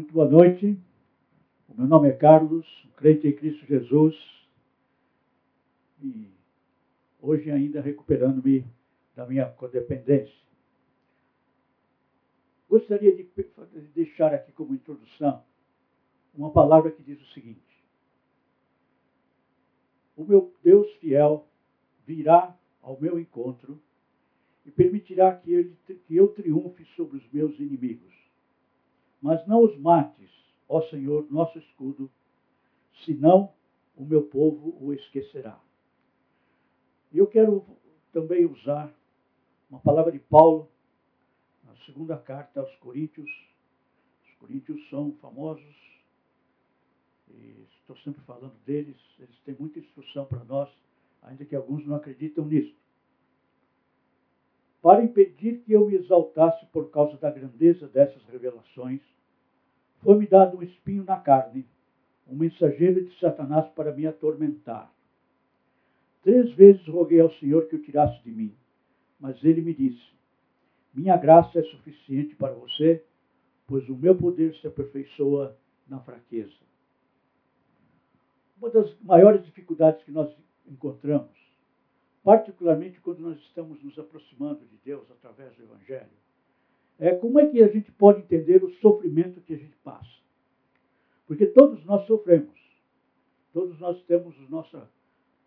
Muito boa noite. O meu nome é Carlos, crente em Cristo Jesus. E hoje ainda recuperando-me da minha codependência. Gostaria de deixar aqui como introdução uma palavra que diz o seguinte: O meu Deus fiel virá ao meu encontro e permitirá que, ele, que eu triunfe sobre os meus inimigos. Mas não os mates, ó Senhor, nosso escudo, senão o meu povo o esquecerá. E eu quero também usar uma palavra de Paulo na segunda carta aos Coríntios. Os Coríntios são famosos, e estou sempre falando deles, eles têm muita instrução para nós, ainda que alguns não acreditam nisso para impedir que eu me exaltasse por causa da grandeza dessas revelações, foi-me dado um espinho na carne, um mensageiro de Satanás para me atormentar. Três vezes roguei ao Senhor que o tirasse de mim, mas ele me disse: Minha graça é suficiente para você, pois o meu poder se aperfeiçoa na fraqueza. Uma das maiores dificuldades que nós encontramos particularmente quando nós estamos nos aproximando de Deus através do Evangelho, é como é que a gente pode entender o sofrimento que a gente passa. Porque todos nós sofremos, todos nós temos a nossa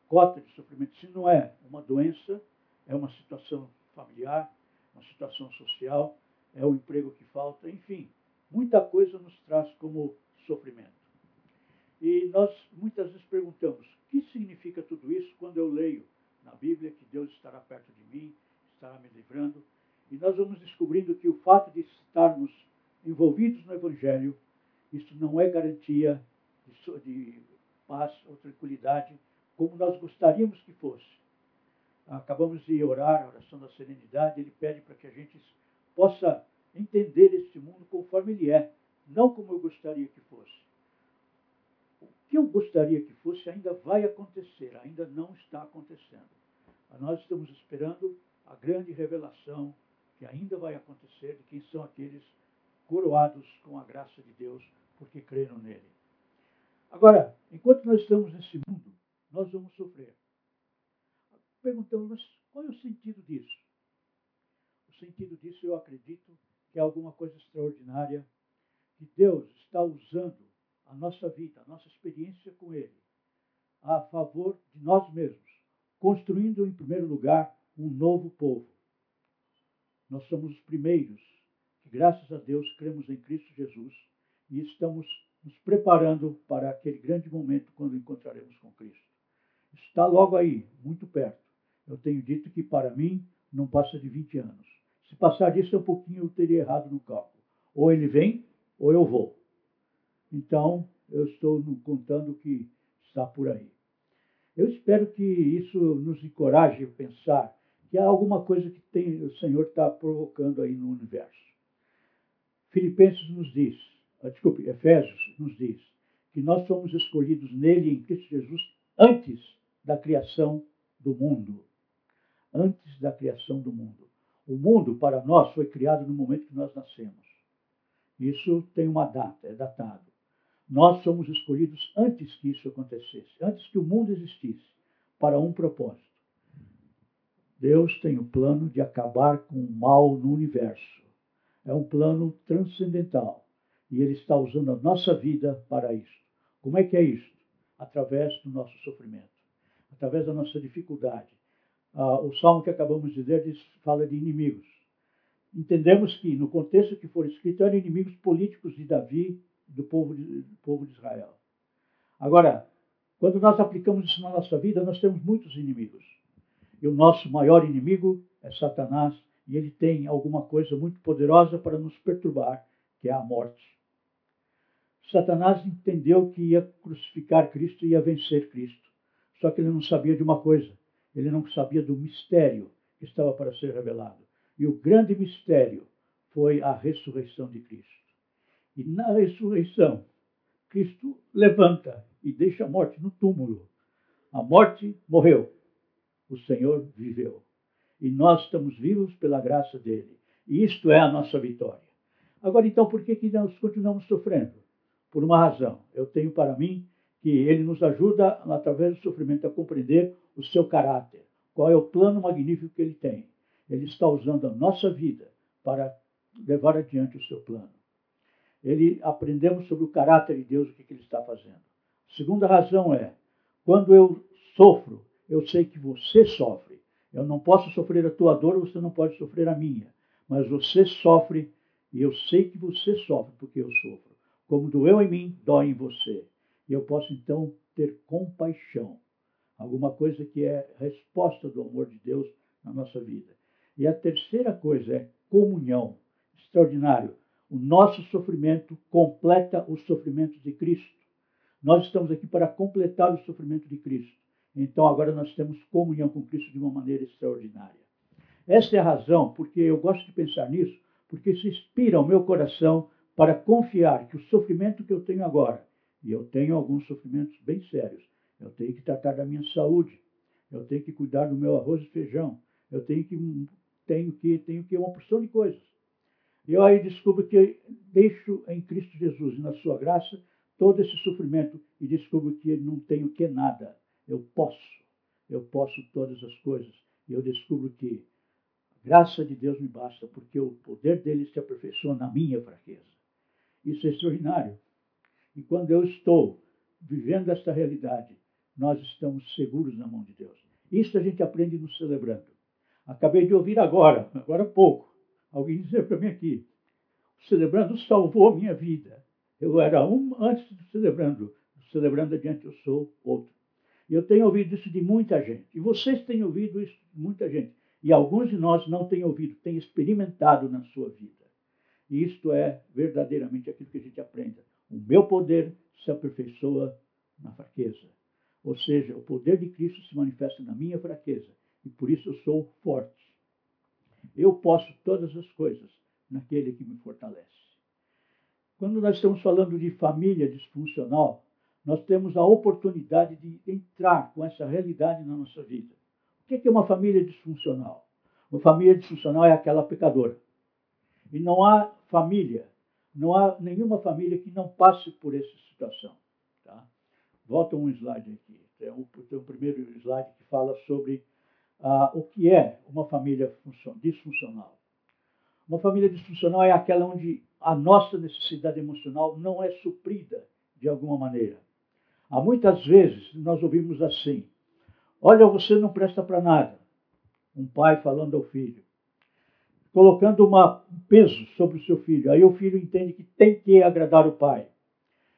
cota de sofrimento. Se não é uma doença, é uma situação familiar, uma situação social, é o emprego que falta, enfim, muita coisa nos traz como sofrimento. E nós muitas vezes perguntamos: o que significa tudo isso quando eu leio na Bíblia que Deus estará perto de mim, estará me livrando. E nós vamos descobrindo que o fato de estarmos envolvidos no Evangelho, isso não é garantia de, de paz ou tranquilidade como nós gostaríamos que fosse. Acabamos de orar a oração da serenidade, ele pede para que a gente possa entender este mundo conforme ele é, não como eu gostaria que fosse que eu gostaria que fosse ainda vai acontecer, ainda não está acontecendo. Nós estamos esperando a grande revelação que ainda vai acontecer de quem são aqueles coroados com a graça de Deus porque creram nele. Agora, enquanto nós estamos nesse mundo, nós vamos sofrer. Perguntamos, mas qual é o sentido disso? O sentido disso, eu acredito, que é alguma coisa extraordinária que Deus está usando a nossa vida, a nossa experiência com Ele, a favor de nós mesmos, construindo, em primeiro lugar, um novo povo. Nós somos os primeiros que, graças a Deus, cremos em Cristo Jesus e estamos nos preparando para aquele grande momento quando encontraremos com Cristo. Está logo aí, muito perto. Eu tenho dito que, para mim, não passa de 20 anos. Se passar disso um pouquinho, eu teria errado no cálculo. Ou ele vem, ou eu vou. Então, eu estou contando que está por aí. Eu espero que isso nos encoraje a pensar que há alguma coisa que tem, o Senhor está provocando aí no universo. Filipenses nos diz, ah, desculpe, Efésios nos diz, que nós somos escolhidos nele, em Cristo Jesus, antes da criação do mundo. Antes da criação do mundo. O mundo, para nós, foi criado no momento que nós nascemos. Isso tem uma data, é datado. Nós somos escolhidos antes que isso acontecesse, antes que o mundo existisse, para um propósito. Deus tem o plano de acabar com o mal no universo. É um plano transcendental. E Ele está usando a nossa vida para isso. Como é que é isso? Através do nosso sofrimento, através da nossa dificuldade. Ah, o salmo que acabamos de ler diz, fala de inimigos. Entendemos que, no contexto que for escrito, eram inimigos políticos de Davi do povo de, do povo de Israel. Agora, quando nós aplicamos isso na nossa vida, nós temos muitos inimigos. E o nosso maior inimigo é Satanás, e ele tem alguma coisa muito poderosa para nos perturbar, que é a morte. Satanás entendeu que ia crucificar Cristo e ia vencer Cristo. Só que ele não sabia de uma coisa: ele não sabia do mistério que estava para ser revelado. E o grande mistério foi a ressurreição de Cristo. E na ressurreição, Cristo levanta e deixa a morte no túmulo. A morte morreu, o Senhor viveu. E nós estamos vivos pela graça dele. E isto é a nossa vitória. Agora, então, por que, que nós continuamos sofrendo? Por uma razão. Eu tenho para mim que ele nos ajuda, através do sofrimento, a compreender o seu caráter. Qual é o plano magnífico que ele tem? Ele está usando a nossa vida para levar adiante o seu plano. Ele aprendemos sobre o caráter de Deus, o que, ele está fazendo. Segunda razão é, quando eu sofro, eu sei que você sofre. Eu não posso sofrer a tua dor, você não pode sofrer a minha. Mas você sofre e eu sei que você sofre porque eu sofro. Como doeu em mim, dói em você. E eu posso então ter compaixão. Alguma coisa que é resposta do amor de Deus na nossa vida. E a terceira coisa é comunhão. Extraordinário. O nosso sofrimento completa os sofrimentos de Cristo. Nós estamos aqui para completar o sofrimento de Cristo. Então agora nós temos comunhão com Cristo de uma maneira extraordinária. Esta é a razão porque eu gosto de pensar nisso, porque isso inspira o meu coração para confiar que o sofrimento que eu tenho agora, e eu tenho alguns sofrimentos bem sérios, eu tenho que tratar da minha saúde, eu tenho que cuidar do meu arroz e feijão, eu tenho que tenho que tenho que uma porção de coisas. E eu aí descubro que deixo em Cristo Jesus e na sua graça todo esse sofrimento e descubro que não tenho que nada eu posso, eu posso todas as coisas. E eu descubro que a graça de Deus me basta, porque o poder dele se aperfeiçoa na minha fraqueza. Isso é extraordinário. E quando eu estou vivendo esta realidade, nós estamos seguros na mão de Deus. Isso a gente aprende no celebrando. Acabei de ouvir agora, agora há pouco, alguém dizer para mim aqui: o celebrando salvou minha vida. Eu era um antes do celebrando, celebrando adiante eu sou outro. Eu tenho ouvido isso de muita gente. E vocês têm ouvido isso de muita gente. E alguns de nós não têm ouvido, têm experimentado na sua vida. E isto é verdadeiramente aquilo que a gente aprende. O meu poder se aperfeiçoa na fraqueza. Ou seja, o poder de Cristo se manifesta na minha fraqueza. E por isso eu sou forte. Eu posso todas as coisas naquele que me fortalece. Quando nós estamos falando de família disfuncional, nós temos a oportunidade de entrar com essa realidade na nossa vida. O que é uma família disfuncional? Uma família disfuncional é aquela pecadora. E não há família, não há nenhuma família que não passe por essa situação. Tá? Volta um slide aqui. Tem o, tem o primeiro slide que fala sobre ah, o que é uma família disfuncional. Uma família disfuncional é aquela onde a nossa necessidade emocional não é suprida de alguma maneira. Há muitas vezes nós ouvimos assim: Olha, você não presta para nada. Um pai falando ao filho, colocando um peso sobre o seu filho. Aí o filho entende que tem que agradar o pai.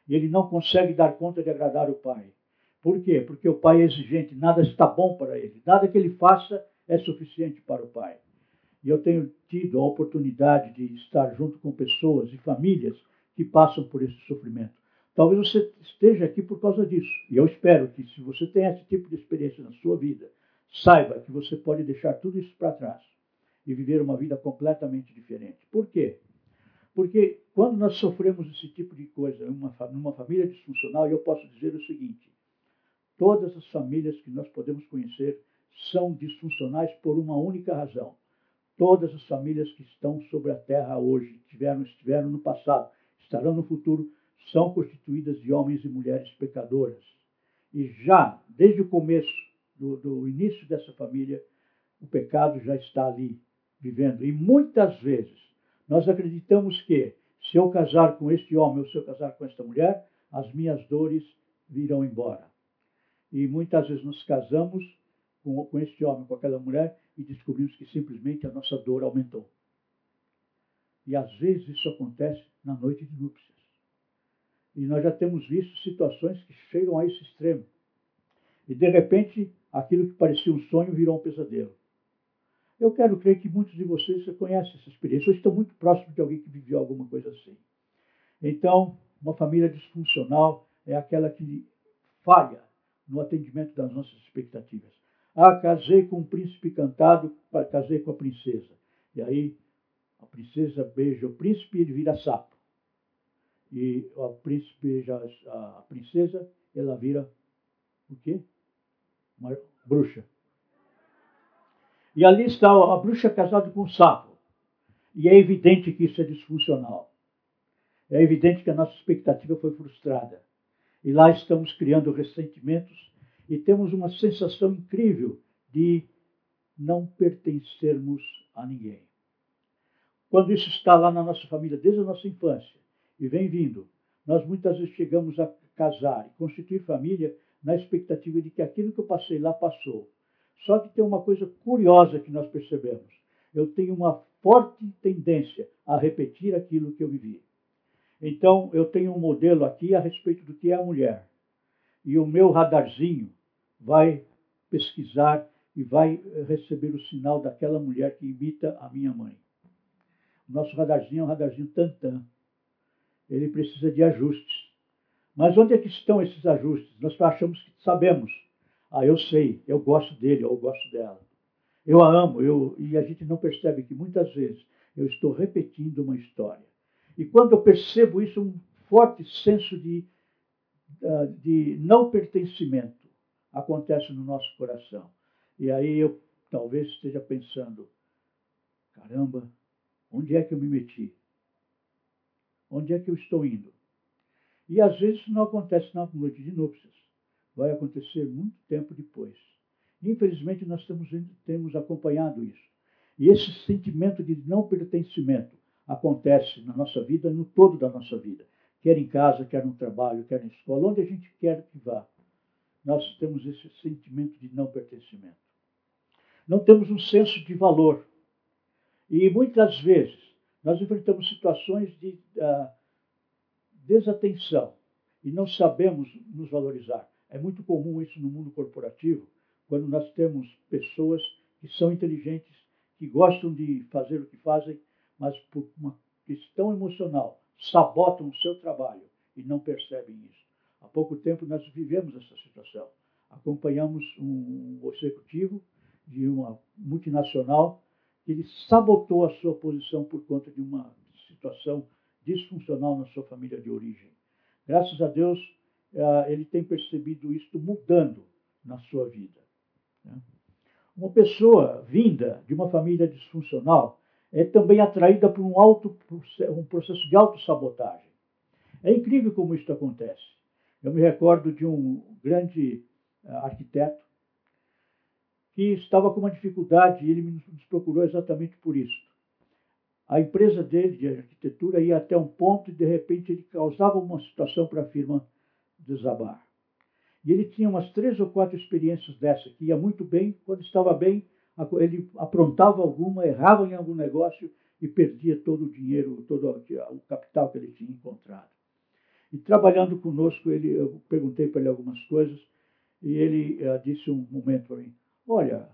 E ele não consegue dar conta de agradar o pai. Por quê? Porque o pai é exigente, nada está bom para ele. Nada que ele faça é suficiente para o pai. E eu tenho tido a oportunidade de estar junto com pessoas e famílias que passam por esse sofrimento. Talvez você esteja aqui por causa disso. E eu espero que, se você tem esse tipo de experiência na sua vida, saiba que você pode deixar tudo isso para trás e viver uma vida completamente diferente. Por quê? Porque quando nós sofremos esse tipo de coisa numa, família disfuncional, eu posso dizer o seguinte: todas as famílias que nós podemos conhecer são disfuncionais por uma única razão. Todas as famílias que estão sobre a terra hoje, tiveram, estiveram no passado, estarão no futuro, são constituídas de homens e mulheres pecadoras. E já, desde o começo, do, do início dessa família, o pecado já está ali, vivendo. E muitas vezes nós acreditamos que, se eu casar com este homem ou se eu casar com esta mulher, as minhas dores virão embora. E muitas vezes nos casamos com, com este homem, com aquela mulher, e descobrimos que simplesmente a nossa dor aumentou. E às vezes isso acontece na noite de núpcias. E nós já temos visto situações que chegam a esse extremo. E de repente, aquilo que parecia um sonho virou um pesadelo. Eu quero crer que muitos de vocês conhecem essa experiência, ou estão muito próximos de alguém que viveu alguma coisa assim. Então, uma família disfuncional é aquela que falha no atendimento das nossas expectativas. Ah, casei com um príncipe cantado, casei com a princesa. E aí a princesa beija o príncipe e ele vira sapo e o príncipe, já, a princesa, ela vira o quê? Uma bruxa. E ali está a bruxa casada com o sapo. E é evidente que isso é disfuncional. é evidente que a nossa expectativa foi frustrada. E lá estamos criando ressentimentos e temos uma sensação incrível de não pertencermos a ninguém. Quando isso está lá na nossa família desde a nossa infância e vem vindo, nós muitas vezes chegamos a casar e constituir família na expectativa de que aquilo que eu passei lá passou. Só que tem uma coisa curiosa que nós percebemos. Eu tenho uma forte tendência a repetir aquilo que eu vivi. Então, eu tenho um modelo aqui a respeito do que é a mulher. E o meu radarzinho vai pesquisar e vai receber o sinal daquela mulher que imita a minha mãe. O nosso radarzinho é um radarzinho tantã. Ele precisa de ajustes. Mas onde é que estão esses ajustes? Nós achamos que sabemos. Ah, eu sei, eu gosto dele eu gosto dela. Eu a amo, eu... e a gente não percebe que muitas vezes eu estou repetindo uma história. E quando eu percebo isso, um forte senso de, ah, de não pertencimento acontece no nosso coração. E aí eu talvez esteja pensando: caramba, onde é que eu me meti? Onde é que eu estou indo? E às vezes isso não acontece na noite de núpcias. Vai acontecer muito tempo depois. Infelizmente, nós temos, temos acompanhado isso. E esse sentimento de não pertencimento acontece na nossa vida, no todo da nossa vida. Quer em casa, quer no trabalho, quer na escola, onde a gente quer que vá. Nós temos esse sentimento de não pertencimento. Não temos um senso de valor. E muitas vezes nós enfrentamos situações de uh, desatenção e não sabemos nos valorizar. É muito comum isso no mundo corporativo, quando nós temos pessoas que são inteligentes, que gostam de fazer o que fazem, mas por uma questão emocional sabotam o seu trabalho e não percebem isso. Há pouco tempo nós vivemos essa situação. Acompanhamos um executivo de uma multinacional que ele sabotou a sua posição por conta de uma situação disfuncional na sua família de origem. Graças a Deus, eh, ele tem percebido isto mudando na sua vida. Né? Uma pessoa vinda de uma família disfuncional é também atraída por um, auto, um processo de autossabotagem. É incrível como isso acontece. Eu me recordo de um grande eh, arquiteto que estava com uma dificuldade e ele nos procurou exatamente por isso. A empresa dele de arquitetura ia até um ponto e de repente ele causava uma situação para a firma desabar. E ele tinha umas três ou quatro experiências dessa, que ia muito bem, quando estava bem, ele aprontava alguma, errava em algum negócio e perdia todo o dinheiro, todo o capital que ele tinha encontrado. E trabalhando conosco, ele, eu perguntei para ele algumas coisas e ele uh, disse um momento para mim: Olha,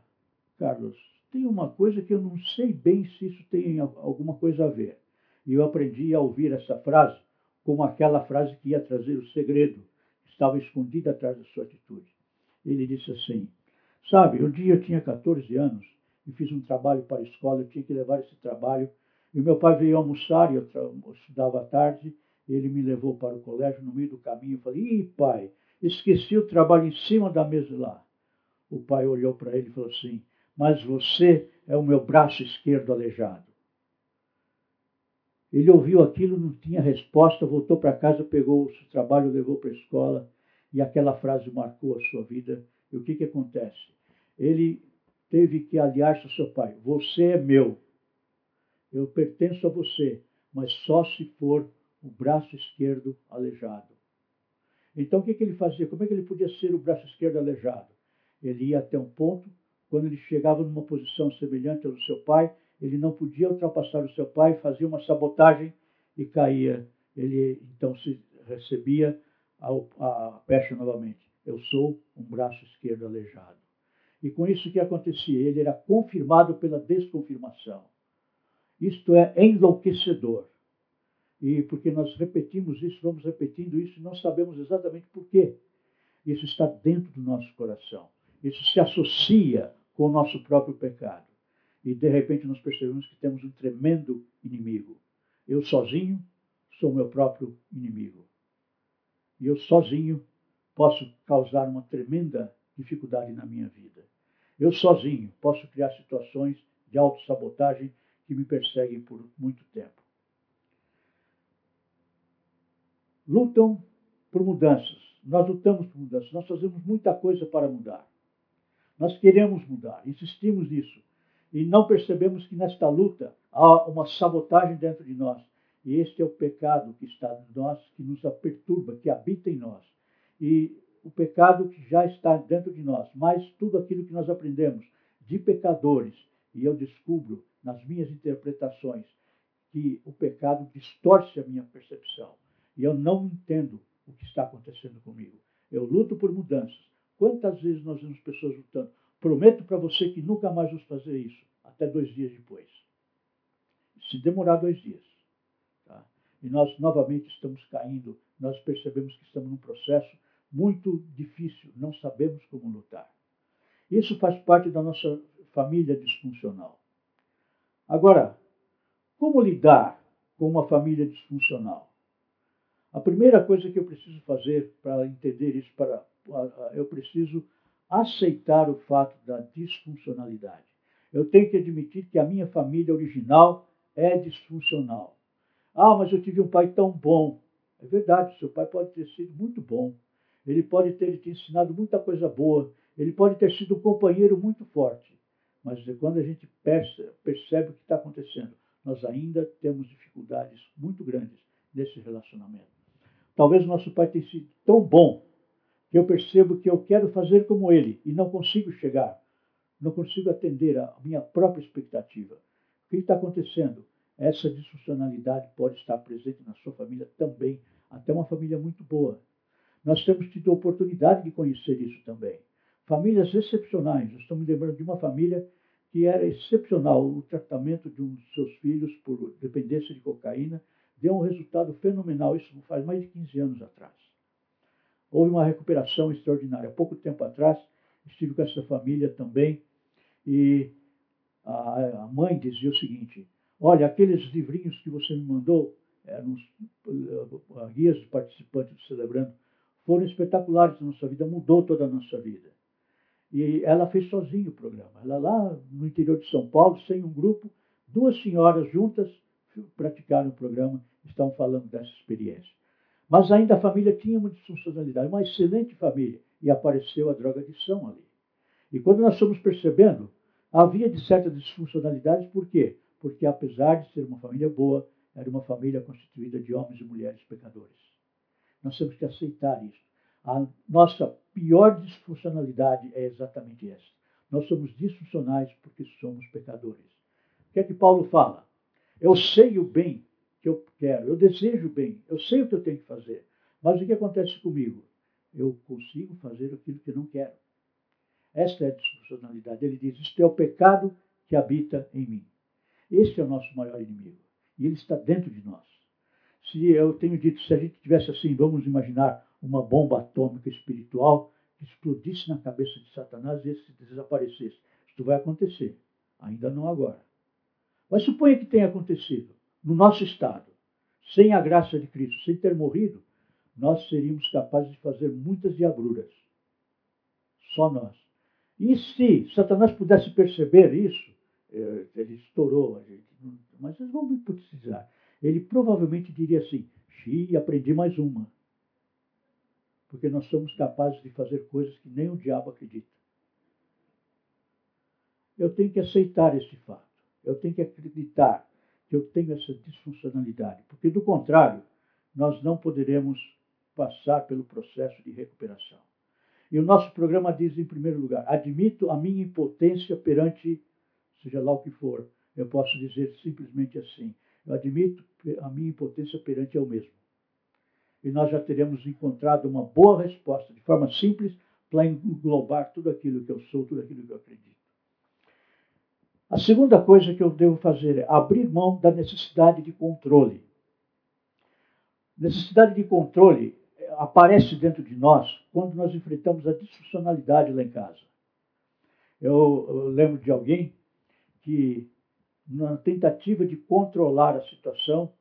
Carlos, tem uma coisa que eu não sei bem se isso tem alguma coisa a ver. E eu aprendi a ouvir essa frase como aquela frase que ia trazer o segredo que estava escondido atrás da sua atitude. Ele disse assim: Sabe, um dia eu tinha 14 anos e fiz um trabalho para a escola, eu tinha que levar esse trabalho. E meu pai veio almoçar, e eu, eu estudava à tarde, ele me levou para o colégio no meio do caminho. Eu falei: Ih, pai, esqueci o trabalho em cima da mesa lá. O pai olhou para ele e falou assim: Mas você é o meu braço esquerdo aleijado. Ele ouviu aquilo, não tinha resposta, voltou para casa, pegou o trabalho, levou para a escola e aquela frase marcou a sua vida. E o que, que acontece? Ele teve que aliar-se ao seu pai: Você é meu, eu pertenço a você, mas só se for o braço esquerdo aleijado. Então o que, que ele fazia? Como é que ele podia ser o braço esquerdo aleijado? Ele ia até um ponto, quando ele chegava numa posição semelhante ao do seu pai, ele não podia ultrapassar o seu pai, fazia uma sabotagem e caía. Ele então se recebia a, a pecha novamente. Eu sou um braço esquerdo aleijado. E com isso que acontecia? Ele era confirmado pela desconfirmação. Isto é enlouquecedor. E porque nós repetimos isso, vamos repetindo isso e não sabemos exatamente por quê. Isso está dentro do nosso coração. Isso se associa com o nosso próprio pecado. E de repente nós percebemos que temos um tremendo inimigo. Eu sozinho sou meu próprio inimigo. E eu sozinho posso causar uma tremenda dificuldade na minha vida. Eu sozinho posso criar situações de autossabotagem que me perseguem por muito tempo. lutam por mudanças. Nós lutamos por mudanças. Nós fazemos muita coisa para mudar. Nós queremos mudar, insistimos nisso. E não percebemos que nesta luta há uma sabotagem dentro de nós. E este é o pecado que está em nós, que nos perturba, que habita em nós. E o pecado que já está dentro de nós, mais tudo aquilo que nós aprendemos de pecadores, e eu descubro nas minhas interpretações que o pecado distorce a minha percepção. E eu não entendo o que está acontecendo comigo. Eu luto por mudanças. Quantas vezes nós vemos pessoas lutando? Prometo para você que nunca mais vamos fazer isso, até dois dias depois. Se demorar dois dias. Tá? E nós novamente estamos caindo, nós percebemos que estamos num processo muito difícil, não sabemos como lutar. Isso faz parte da nossa família disfuncional. Agora, como lidar com uma família disfuncional? A primeira coisa que eu preciso fazer para entender isso, para, eu preciso aceitar o fato da disfuncionalidade. Eu tenho que admitir que a minha família original é disfuncional. Ah, mas eu tive um pai tão bom. É verdade, seu pai pode ter sido muito bom. Ele pode ter te ensinado muita coisa boa. Ele pode ter sido um companheiro muito forte. Mas quando a gente percebe o que está acontecendo, nós ainda temos dificuldades muito grandes nesse relacionamento. Talvez nosso pai tenha sido tão bom que eu percebo que eu quero fazer como ele e não consigo chegar, não consigo atender a minha própria expectativa. O que está acontecendo? Essa disfuncionalidade pode estar presente na sua família também, até uma família muito boa. Nós temos tido a oportunidade de conhecer isso também. Famílias excepcionais. Eu estou me lembrando de uma família que era excepcional. O tratamento de um dos seus filhos por dependência de cocaína deu um resultado fenomenal. Isso faz mais de 15 anos atrás. Houve uma recuperação extraordinária. Há pouco tempo atrás, estive com essa família também e a mãe dizia o seguinte: Olha, aqueles livrinhos que você me mandou, eram uh, guias dos participantes do Celebrando, foram espetaculares na nossa vida, mudou toda a nossa vida. E ela fez sozinha o programa. Ela lá no interior de São Paulo, sem um grupo, duas senhoras juntas praticaram o programa, estão falando dessa experiência. Mas ainda a família tinha uma disfuncionalidade, uma excelente família, e apareceu a drogadição ali. E quando nós fomos percebendo, havia de certas disfuncionalidades, por quê? Porque apesar de ser uma família boa, era uma família constituída de homens e mulheres pecadores. Nós temos que aceitar isso. A nossa pior disfuncionalidade é exatamente essa. Nós somos disfuncionais porque somos pecadores. O que é que Paulo fala? Eu sei o bem que eu quero, eu desejo o bem, eu sei o que eu tenho que fazer. Mas o que acontece comigo? Eu consigo fazer aquilo que não quero. Esta é a disfuncionalidade. Ele diz: Isto é o pecado que habita em mim. Este é o nosso maior inimigo. E ele está dentro de nós. Se eu tenho dito, se a gente tivesse assim, vamos imaginar uma bomba atômica espiritual que explodisse na cabeça de Satanás e esse desaparecesse. Isto vai acontecer, ainda não agora. Mas suponha que tenha acontecido no nosso estado, sem a graça de Cristo, sem ter morrido, nós seríamos capazes de fazer muitas diabruras. Só nós. E se Satanás pudesse perceber isso, eh, ele estourou a gente, mas vamos hipotetizar. Ele provavelmente diria assim: Xi, aprendi mais uma porque nós somos capazes de fazer coisas que nem o diabo acredita. Eu tenho que aceitar esse fato. Eu tenho que acreditar que eu tenho essa disfuncionalidade, porque do contrário, nós não poderemos passar pelo processo de recuperação. E o nosso programa diz, em primeiro lugar, admito a minha impotência perante, seja lá o que for. Eu posso dizer simplesmente assim: eu admito a minha impotência perante eu mesmo e nós já teremos encontrado uma boa resposta, de forma simples, para englobar tudo aquilo que eu sou, tudo aquilo que eu acredito. A segunda coisa que eu devo fazer é abrir mão da necessidade de controle. Necessidade de controle eh, aparece dentro de nós quando nós enfrentamos a disfuncionalidade lá em casa. Eu, eu lembro de alguém que, na tentativa de controlar a situação,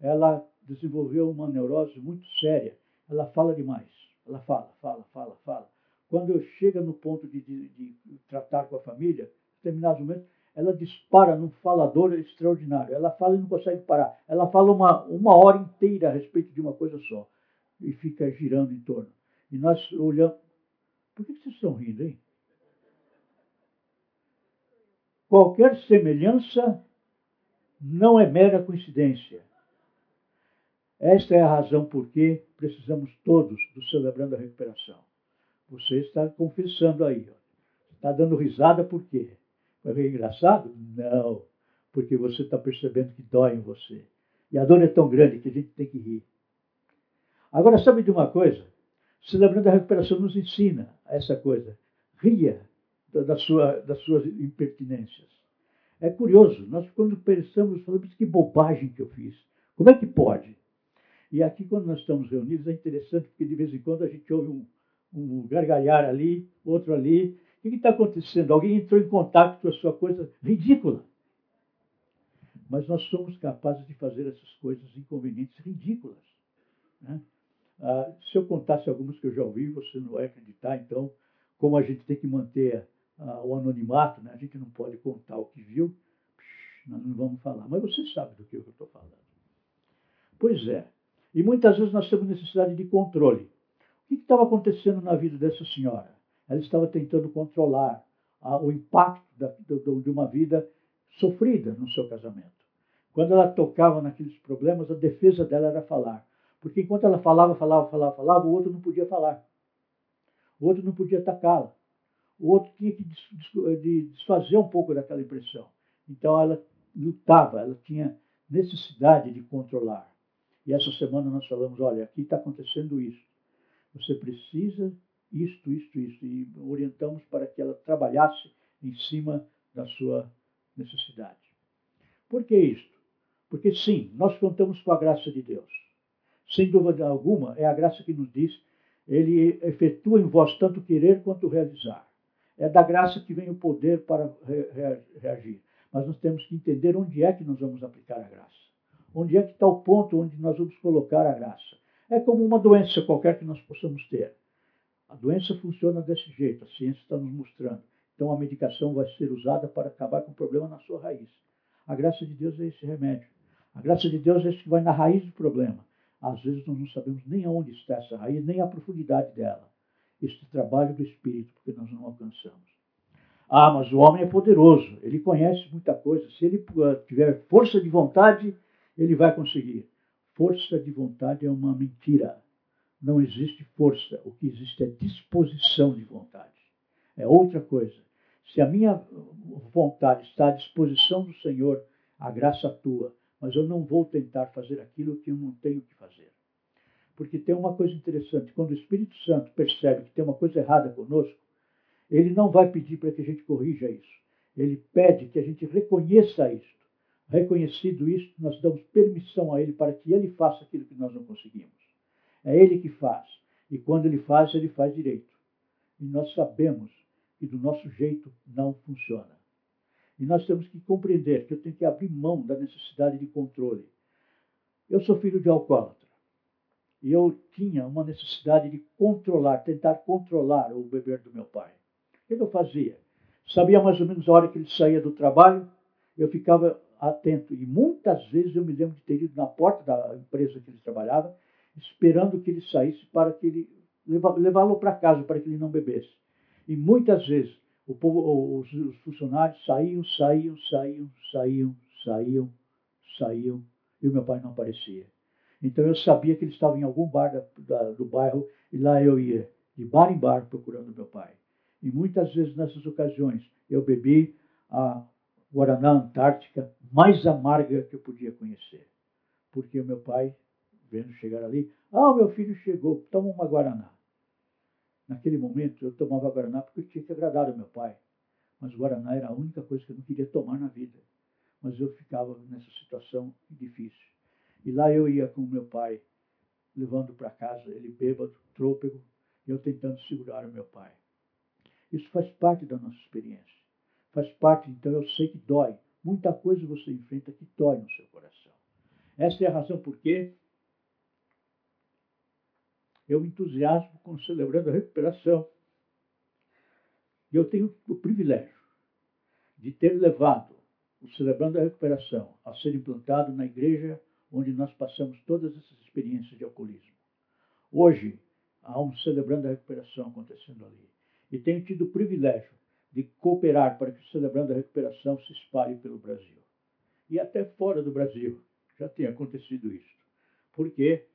ela desenvolveu uma neurose muito séria. Ela fala demais. Ela fala, fala, fala, fala. Quando chega no ponto de, de, de tratar com a família, em determinados momentos, ela dispara num falador extraordinário. Ela fala e não consegue parar. Ela fala uma, uma hora inteira a respeito de uma coisa só. e fica girando em torno. E nós olhamos. Por que vocês estão rindo, hein? Qualquer semelhança não é mera coincidência. Esta é a razão por que precisamos todos do Celebrando a Recuperação. Você está confessando aí. Ó. Está dando risada por quê? Vai ver engraçado? Não. Porque você está percebendo que dói em você. E a dor é tão grande que a gente tem que rir. Agora, sabe de uma coisa? Celebrando a Recuperação nos ensina essa coisa. Ria da sua, das suas impertinências. É curioso, nós quando pensamos, falamos que bobagem que eu fiz. Como é que pode? E aqui, quando nós estamos reunidos, é interessante porque de vez em quando a gente ouve um, um gargalhar ali, outro ali. O que está acontecendo? Alguém entrou em contato com a sua coisa ridícula. Mas nós somos capazes de fazer essas coisas inconvenientes ridículas. Né? Ah, se eu contasse algumas que eu já ouvi, você não vai acreditar. Então, como a gente tem que manter ah, o anonimato, né? a gente não pode contar o que viu, nós não vamos falar. Mas você sabe do que eu estou falando. Pois é. E muitas vezes nós temos necessidade de controle. O que estava acontecendo na vida dessa senhora? Ela estava tentando controlar ah, o impacto da, do, de uma vida sofrida no seu casamento. Quando ela tocava naqueles problemas, a defesa dela era falar. Porque enquanto ela falava, falava, falava, falava, o outro não podia falar. O outro não podia atacá-la. O outro tinha que desfazer um pouco daquela impressão. Então ela lutava, ela tinha necessidade de controlar. E essa semana nós falamos: olha, aqui está acontecendo isso. Você precisa isto, isto, isto. E orientamos para que ela trabalhasse em cima da sua necessidade. Por que isto? Porque sim, nós contamos com a graça de Deus. Sem dúvida alguma, é a graça que nos diz, ele efetua em vós tanto querer quanto realizar. É da graça que vem o poder para reagir. Mas nós temos que entender onde é que nós vamos aplicar a graça. Onde é que está o ponto onde nós vamos colocar a graça? É como uma doença qualquer que nós possamos ter. A doença funciona desse jeito, a ciência está nos mostrando. Então a medicação vai ser usada para acabar com o problema na sua raiz. A graça de Deus é esse remédio. A graça de Deus é esse que vai na raiz do problema. Às vezes nós não sabemos nem aonde está essa raiz, nem a profundidade dela. Este trabalho do Espírito, porque nós não alcançamos. Ah, mas o homem é poderoso, ele conhece muita coisa. Se ele tiver força de vontade, ele vai conseguir. Força de vontade é uma mentira. Não existe força. O que existe é disposição de vontade. É outra coisa. Se a minha vontade está à disposição do Senhor, a graça atua. Mas eu não vou tentar fazer aquilo que eu não tenho que fazer. Porque tem uma coisa interessante: quando o Espírito Santo percebe que tem uma coisa errada conosco, ele não vai pedir para que a gente corrija isso. Ele pede que a gente reconheça isso Reconhecido isso, nós damos permissão a Ele para que Ele faça aquilo que nós não conseguimos. É Ele que faz. E quando Ele faz, Ele faz direito. E nós sabemos que do nosso jeito não funciona. E nós temos que compreender que eu tenho que abrir mão da necessidade de controle. Eu sou filho de alcoólatra. E eu tinha uma necessidade de controlar, tentar controlar o beber do meu pai. Que eu fazia? Sabia mais ou menos a hora que ele saía do trabalho, eu ficava atento. E muitas vezes eu me lembro de ter ido na porta da empresa que ele trabalhava, esperando que ele saísse para que ele levá-lo para casa para que ele não bebesse. E muitas vezes povo, os funcionários saíam, saíam, saíam, saíam, saíam, saíam, e o meu pai não aparecia. Então eu sabia que ele estava em algum bar da, da, do bairro e lá eu ia, de bar em bar, procurando meu pai. E muitas vezes nessas ocasiões eu bebi a Guaraná Antártica mais amarga que eu podia conhecer. Porque o meu pai, vendo chegar ali, ah, meu filho chegou, toma uma Guaraná. Naquele momento eu tomava Guaraná porque eu tinha que agradar o meu pai. Mas Guaraná era a única coisa que eu não queria tomar na vida. Mas eu ficava nessa situação difícil. E lá eu ia com meu pai, levando para casa, ele bêbado, trôpego, e eu tentando segurar o meu pai. Isso faz parte da nossa experiência faz parte, então eu sei que dói. Muita coisa você enfrenta que dói no seu coração. Essa é a razão por que eu me entusiasmo com celebrando a recuperação. E eu tenho o privilégio de ter levado o Celebrando a Recuperação a ser implantado na igreja onde nós passamos todas essas experiências de alcoolismo. Hoje, há um celebrando a recuperação acontecendo ali. E tenho tido o privilégio de cooperar para que o celebrando a recuperação se espalhe pelo Brasil. E até fora do Brasil já tem acontecido isso. Porque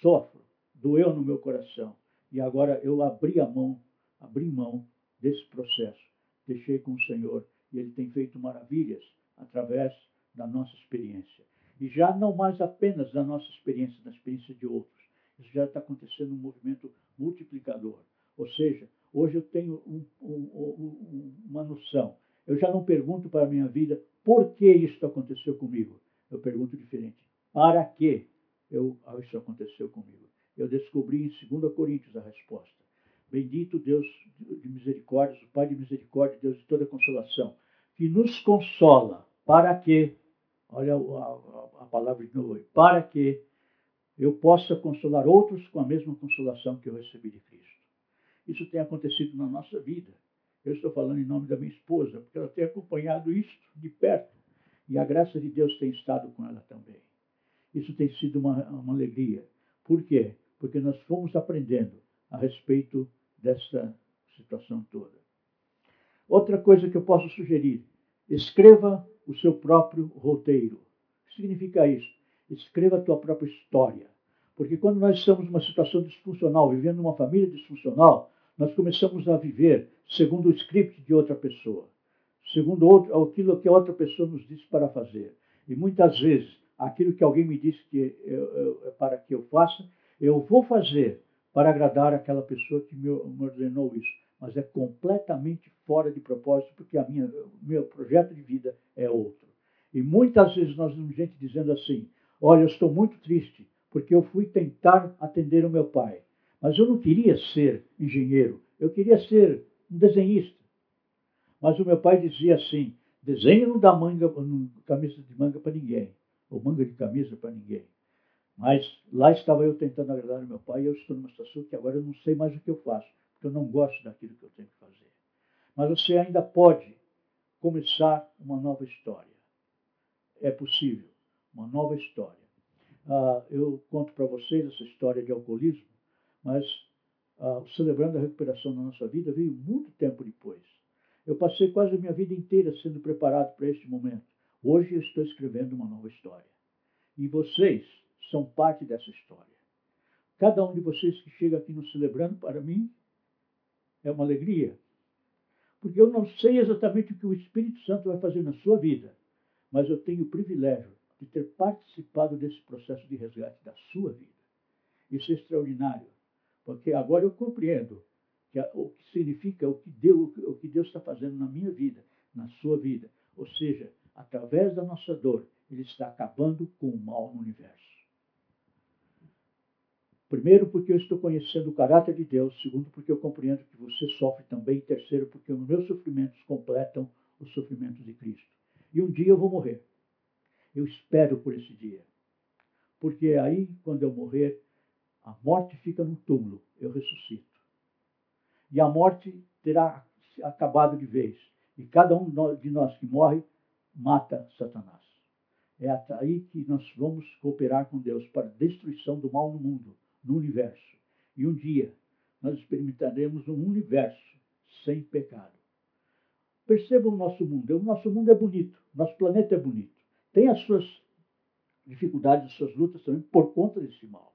sofro, doeu no meu coração. E agora eu abri a mão, abri mão desse processo. Deixei com o Senhor e Ele tem feito maravilhas através da nossa experiência. E já não mais apenas da nossa experiência, da experiência de outros. Isso já está acontecendo um movimento multiplicador. Ou seja, hoje eu tenho um, um, um, uma noção. Eu já não pergunto para a minha vida por que isso aconteceu comigo. Eu pergunto diferente. Para que eu, isso aconteceu comigo? Eu descobri em 2 Coríntios a resposta. Bendito Deus de misericórdia, o Pai de misericórdia, Deus de toda consolação, que nos consola para que, olha a, a, a palavra de novo, para que eu possa consolar outros com a mesma consolação que eu recebi de Cristo. Isso tem acontecido na nossa vida. Eu estou falando em nome da minha esposa, porque ela tem acompanhado isso de perto. E a graça de Deus tem estado com ela também. Isso tem sido uma, uma alegria. Por quê? Porque nós fomos aprendendo a respeito dessa situação toda. Outra coisa que eu posso sugerir: escreva o seu próprio roteiro. Significa isso? Escreva a tua própria história. Porque quando nós estamos numa situação disfuncional, vivendo numa família disfuncional, nós começamos a viver segundo o script de outra pessoa, segundo outro, aquilo que a outra pessoa nos disse para fazer. E muitas vezes, aquilo que alguém me disse que eu, eu, para que eu faça, eu vou fazer para agradar aquela pessoa que me, me ordenou isso. Mas é completamente fora de propósito, porque a minha, o meu projeto de vida é outro. E muitas vezes nós vemos gente dizendo assim: Olha, eu estou muito triste, porque eu fui tentar atender o meu pai. Mas eu não queria ser engenheiro, eu queria ser um desenhista. Mas o meu pai dizia assim: desenho não dá manga, não, camisa de manga para ninguém, ou manga de camisa para ninguém. Mas lá estava eu tentando agradar o meu pai e eu estou numa situação que agora eu não sei mais o que eu faço, porque eu não gosto daquilo que eu tenho que fazer. Mas você ainda pode começar uma nova história. É possível, uma nova história. Ah, eu conto para vocês essa história de alcoolismo, mas ah, celebrando a recuperação da nossa vida veio muito tempo depois. Eu passei quase a minha vida inteira sendo preparado para este momento. Hoje eu estou escrevendo uma nova história. E vocês são parte dessa história. Cada um de vocês que chega aqui no Celebrando, para mim, é uma alegria. Porque eu não sei exatamente o que o Espírito Santo vai fazer na sua vida, mas eu tenho o privilégio de ter participado desse processo de resgate da sua vida. Isso é extraordinário, porque agora eu compreendo que o que significa o que Deus, o que Deus está fazendo na minha vida, na sua vida. Ou seja, através da nossa dor, Ele está acabando com o mal no universo. Primeiro, porque eu estou conhecendo o caráter de Deus. Segundo, porque eu compreendo que você sofre também. Terceiro, porque os meus sofrimentos completam os sofrimentos de Cristo. E um dia eu vou morrer. Eu espero por esse dia. Porque aí, quando eu morrer, a morte fica no túmulo, eu ressuscito. E a morte terá acabado de vez. E cada um de nós que morre mata Satanás. É aí que nós vamos cooperar com Deus para a destruição do mal no mundo no universo. E um dia nós experimentaremos um universo sem pecado. Percebam o nosso mundo. O nosso mundo é bonito, nosso planeta é bonito. Tem as suas dificuldades, as suas lutas também por conta desse mal.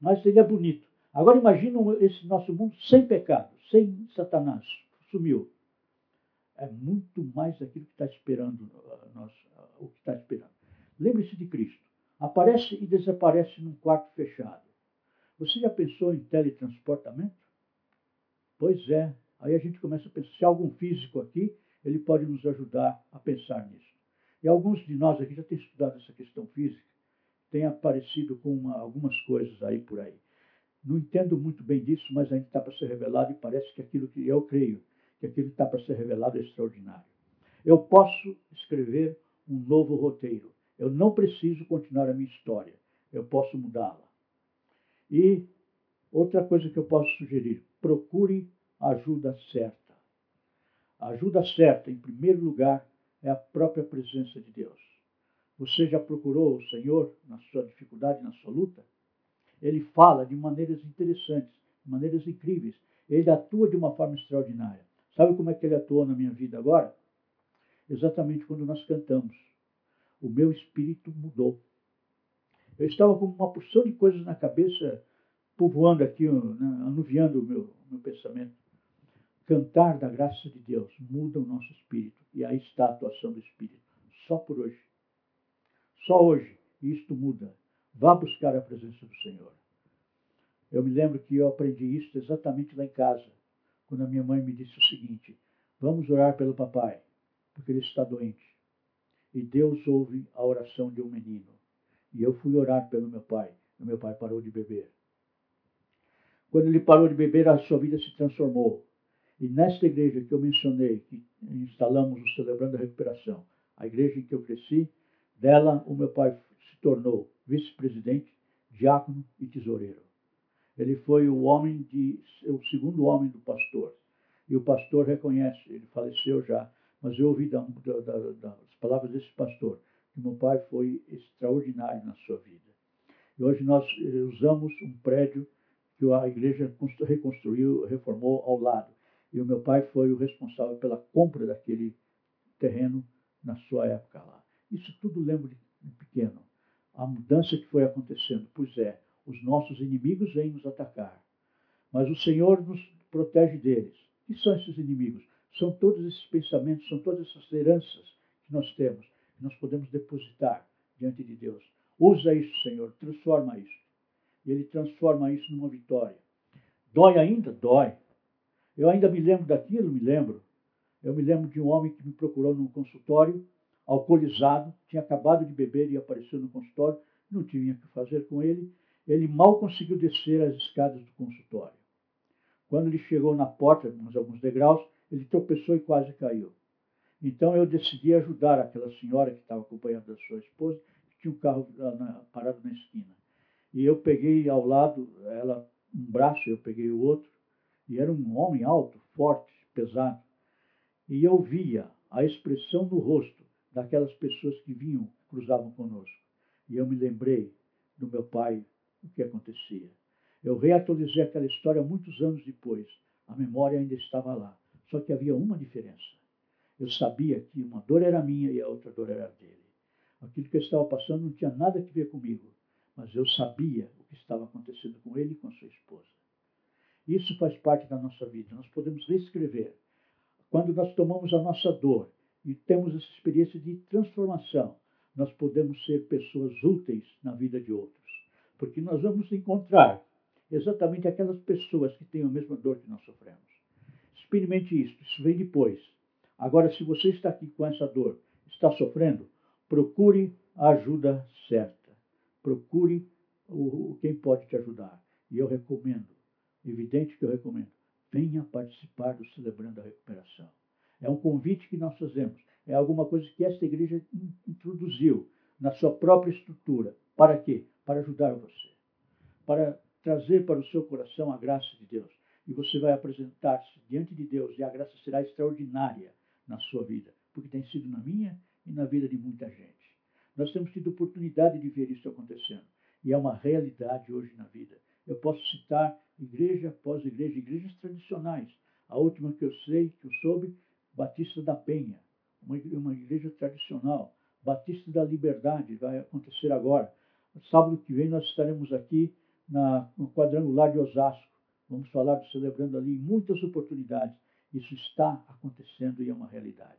Mas ele é bonito. Agora imaginam esse nosso mundo sem pecado, sem Satanás. Sumiu. É muito mais aquilo que está esperando uh, nós, uh, o que está esperando. Lembre-se de Cristo. Aparece e desaparece num quarto fechado. Você já pensou em teletransportamento? Pois é. Aí a gente começa a pensar, se há algum físico aqui, ele pode nos ajudar a pensar nisso. E alguns de nós aqui já têm estudado essa questão física, têm aparecido com uma, algumas coisas aí por aí. Não entendo muito bem disso, mas ainda está para ser revelado e parece que aquilo que eu creio, que aquilo que está para ser revelado é extraordinário. Eu posso escrever um novo roteiro. Eu não preciso continuar a minha história. Eu posso mudá-la. E outra coisa que eu posso sugerir: procure ajuda certa. A ajuda certa, em primeiro lugar, é a própria presença de Deus. Você já procurou o Senhor na sua dificuldade, na sua luta? ele fala de maneiras interessantes, de maneiras incríveis. Ele atua de uma forma extraordinária. Sabe como é que ele atuou na minha vida agora? Exatamente quando nós cantamos. O meu espírito mudou. Eu estava com uma porção de coisas na cabeça, povoando aqui, né, anuviando o meu, meu pensamento. Cantar da graça de Deus muda o nosso espírito. E aí está a atuação do espírito. Só por hoje. Só hoje isto muda. Vá buscar a presença do Senhor. Eu me lembro que eu aprendi isso exatamente lá em casa, quando a minha mãe me disse o seguinte: Vamos orar pelo papai, porque ele está doente. E Deus ouve a oração de um menino. E eu fui orar pelo meu pai. E meu pai parou de beber. Quando ele parou de beber, a sua vida se transformou. E nesta igreja que eu mencionei, que instalamos o Celebrando a Recuperação, a igreja em que eu cresci, dela o meu pai se tornou vice-presidente, diácono e tesoureiro. Ele foi o homem de, o segundo homem do pastor. E o pastor reconhece, ele faleceu já, mas eu ouvi da, da, da, das palavras desse pastor que meu pai foi extraordinário na sua vida. E hoje nós eh, usamos um prédio que a igreja reconstruiu, reformou ao lado. E o meu pai foi o responsável pela compra daquele terreno na sua época lá. Isso tudo lembro de pequeno. A mudança que foi acontecendo. Pois é, os nossos inimigos vêm nos atacar. Mas o Senhor nos protege deles. Que são esses inimigos? São todos esses pensamentos, são todas essas heranças que nós temos, que nós podemos depositar diante de Deus. Usa isso, Senhor, transforma isso. E Ele transforma isso numa vitória. Dói ainda? Dói. Eu ainda me lembro daquilo, me lembro. Eu me lembro de um homem que me procurou num consultório, alcoolizado, tinha acabado de beber e apareceu no consultório, não tinha o que fazer com ele. Ele mal conseguiu descer as escadas do consultório. Quando ele chegou na porta, uns alguns degraus, ele tropeçou e quase caiu. Então eu decidi ajudar aquela senhora que estava acompanhando a sua esposa, que tinha um carro parado na esquina. E eu peguei ao lado, ela um braço, eu peguei o outro, e era um homem alto, forte, pesado. E eu via a expressão no rosto daquelas pessoas que vinham, cruzavam conosco. E eu me lembrei do meu pai, o que acontecia. Eu reatualizei aquela história muitos anos depois. A memória ainda estava lá. Só que havia uma diferença. Eu sabia que uma dor era minha e a outra dor era dele. Aquilo que eu estava passando não tinha nada a ver comigo, mas eu sabia o que estava acontecendo com ele e com sua esposa. Isso faz parte da nossa vida. Nós podemos reescrever. Quando nós tomamos a nossa dor e temos essa experiência de transformação, nós podemos ser pessoas úteis na vida de outros. Porque nós vamos encontrar exatamente aquelas pessoas que têm a mesma dor que nós sofremos. Experimente isso, isso vem depois. Agora, se você está aqui com essa dor, está sofrendo, procure a ajuda certa. Procure o, quem pode te ajudar. E eu recomendo evidente que eu recomendo. Venha participar do Celebrando a Recuperação. É um convite que nós fazemos. É alguma coisa que esta igreja introduziu na sua própria estrutura. Para quê? Para ajudar você. Para trazer para o seu coração a graça de Deus. E você vai apresentar-se diante de Deus e a graça será extraordinária na sua vida, porque tem sido na minha e na vida de muita gente. Nós temos tido oportunidade de ver isso acontecendo. E é uma realidade hoje na vida. Eu posso citar igreja após igreja, igrejas tradicionais. A última que eu sei, que eu soube, Batista da Penha, uma, uma igreja tradicional. Batista da Liberdade, vai acontecer agora. Sábado que vem nós estaremos aqui na, no quadrangular de Osasco. Vamos falar celebrando ali muitas oportunidades. Isso está acontecendo e é uma realidade.